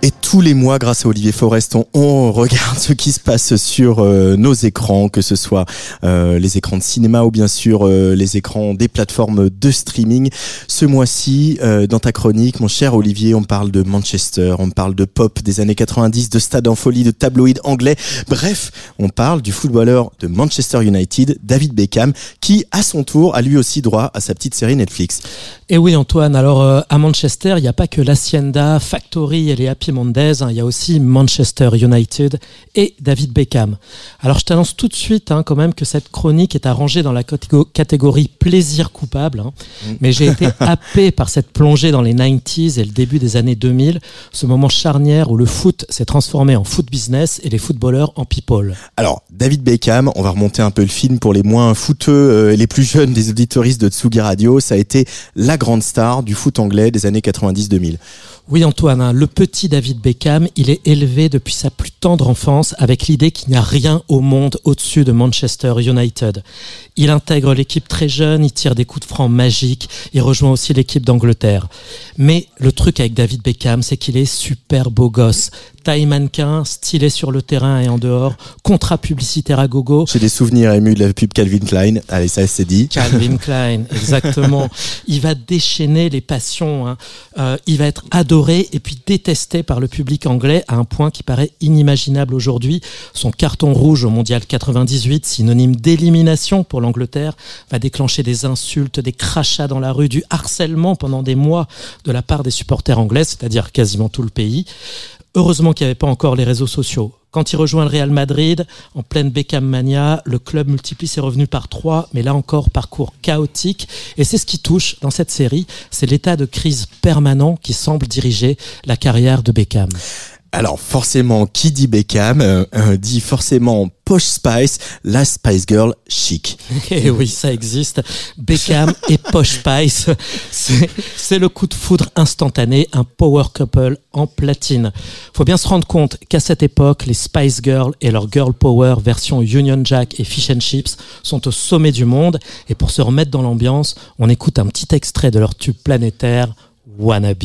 Et tous les mois, grâce à Olivier Forest, on, regarde ce qui se passe sur euh, nos écrans, que ce soit euh, les écrans de cinéma ou bien sûr euh, les écrans des plateformes de streaming. Ce mois-ci, dans ta chronique, mon cher Olivier, on parle de Manchester, on parle de pop des années 90, de stade en folie, de tabloïd anglais. Bref, on parle du footballeur de Manchester United, David Beckham, qui, à son tour, a lui aussi droit à sa petite série Netflix. Et oui, Antoine. Alors, à Manchester, il n'y a pas que l'Hacienda, Factory et les Happy Mondays, hein, il y a aussi Manchester United et David Beckham. Alors je t'annonce tout de suite hein, quand même que cette chronique est arrangée dans la catégorie plaisir coupable, hein. mm. mais j'ai été happé par cette plongée dans les 90s et le début des années 2000, ce moment charnière où le foot s'est transformé en foot business et les footballeurs en people. Alors David Beckham, on va remonter un peu le film pour les moins footeux euh, et les plus jeunes des auditoristes de Tsugi Radio, ça a été la grande star du foot anglais des années 90-2000. Oui Antoine, hein, le petit David Beckham, il est élevé depuis sa plus tendre enfance avec l'idée qu'il n'y a rien au monde au-dessus de Manchester United. Il intègre l'équipe très jeune, il tire des coups de franc magiques, il rejoint aussi l'équipe d'Angleterre. Mais le truc avec David Beckham, c'est qu'il est super beau gosse taille mannequin, stylé sur le terrain et en dehors, contrat publicitaire à gogo. J'ai des souvenirs émus de la pub Calvin Klein. Allez, ça c'est dit. Calvin Klein, exactement. il va déchaîner les passions. Hein. Euh, il va être adoré et puis détesté par le public anglais à un point qui paraît inimaginable aujourd'hui. Son carton rouge au Mondial 98, synonyme d'élimination pour l'Angleterre, va déclencher des insultes, des crachats dans la rue, du harcèlement pendant des mois de la part des supporters anglais, c'est-à-dire quasiment tout le pays. Heureusement qu'il n'y avait pas encore les réseaux sociaux. Quand il rejoint le Real Madrid, en pleine Beckham mania, le club multiplie ses revenus par trois, mais là encore, parcours chaotique. Et c'est ce qui touche dans cette série, c'est l'état de crise permanent qui semble diriger la carrière de Beckham. Alors forcément, qui dit Beckham euh, euh, dit forcément Posh Spice, la Spice Girl chic. Et eh oui, ça existe. Beckham et Posh Spice, c'est le coup de foudre instantané, un power couple en platine. Faut bien se rendre compte qu'à cette époque, les Spice Girls et leur girl power version Union Jack et Fish and Chips sont au sommet du monde. Et pour se remettre dans l'ambiance, on écoute un petit extrait de leur tube planétaire, Wannabe.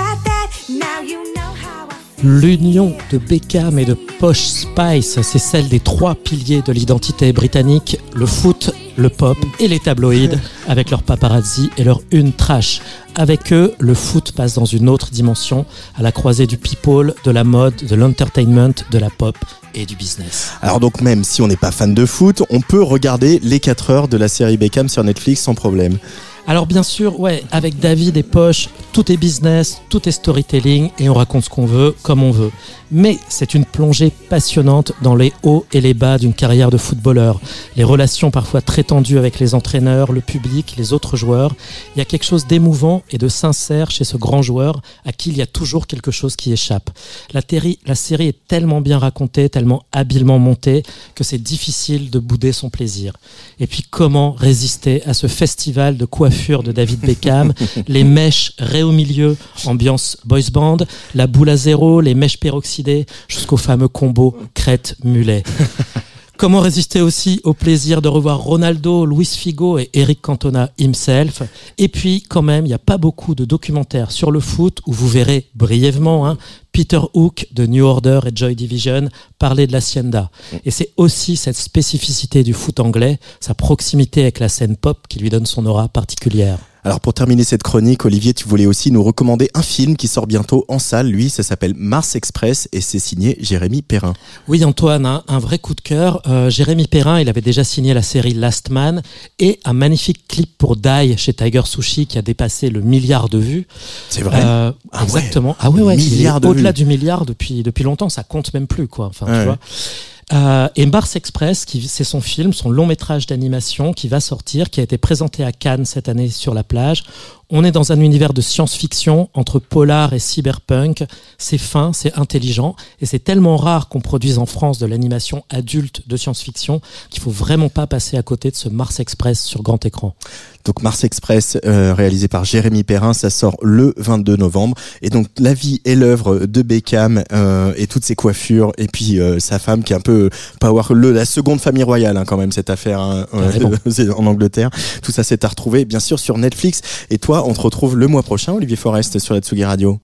L'union de Beckham et de Posh Spice, c'est celle des trois piliers de l'identité britannique, le foot, le pop et les tabloïds, avec leur paparazzi et leur une trash. Avec eux, le foot passe dans une autre dimension, à la croisée du people, de la mode, de l'entertainment, de la pop et du business. Alors donc même si on n'est pas fan de foot, on peut regarder les 4 heures de la série Beckham sur Netflix sans problème. Alors bien sûr, ouais, avec David et Poche, tout est business, tout est storytelling et on raconte ce qu'on veut, comme on veut mais c'est une plongée passionnante dans les hauts et les bas d'une carrière de footballeur. Les relations parfois très tendues avec les entraîneurs, le public, les autres joueurs. Il y a quelque chose d'émouvant et de sincère chez ce grand joueur à qui il y a toujours quelque chose qui échappe. La, la série est tellement bien racontée, tellement habilement montée que c'est difficile de bouder son plaisir. Et puis comment résister à ce festival de coiffure de David Beckham, les mèches ré au milieu, ambiance boys band, la boule à zéro, les mèches peroxydées jusqu'au fameux combo crête-mulet. Comment résister aussi au plaisir de revoir Ronaldo, Luis Figo et Eric Cantona himself? Et puis, quand même, il n'y a pas beaucoup de documentaires sur le foot où vous verrez brièvement hein, Peter Hook de New Order et Joy Division parler de l'Hacienda. Et c'est aussi cette spécificité du foot anglais, sa proximité avec la scène pop qui lui donne son aura particulière. Alors pour terminer cette chronique, Olivier, tu voulais aussi nous recommander un film qui sort bientôt en salle. Lui, ça s'appelle Mars Express et c'est signé Jérémy Perrin. Oui, Antoine, hein, un vrai coup de cœur. Euh, Jérémy Perrin, il avait déjà signé la série Last Man et un magnifique clip pour Die chez Tiger Sushi qui a dépassé le milliard de vues. C'est vrai. Euh, Ah ouais. exactement. Ah ouais, ouais. Milliard il est de Au-delà du milliard depuis depuis longtemps, ça compte même plus quoi. Enfin, Ouais. tu vois. Euh, et Mars Express, qui c'est son film, son long métrage d'animation qui va sortir, qui a été présenté à Cannes cette année sur la plage. On est dans un univers de science-fiction entre polar et cyberpunk. C'est fin, c'est intelligent, et c'est tellement rare qu'on produise en France de l'animation adulte de science-fiction qu'il faut vraiment pas passer à côté de ce Mars Express sur grand écran. Donc Mars Express, euh, réalisé par Jérémy Perrin, ça sort le 22 novembre. Et donc la vie et l'œuvre de Beckham euh, et toutes ses coiffures, et puis euh, sa femme qui est un peu power, le, la seconde famille royale hein, quand même cette affaire hein, en Angleterre. Tout ça c'est à retrouver bien sûr sur Netflix. Et on te retrouve le mois prochain, Olivier Forest, sur la Tsugi Radio.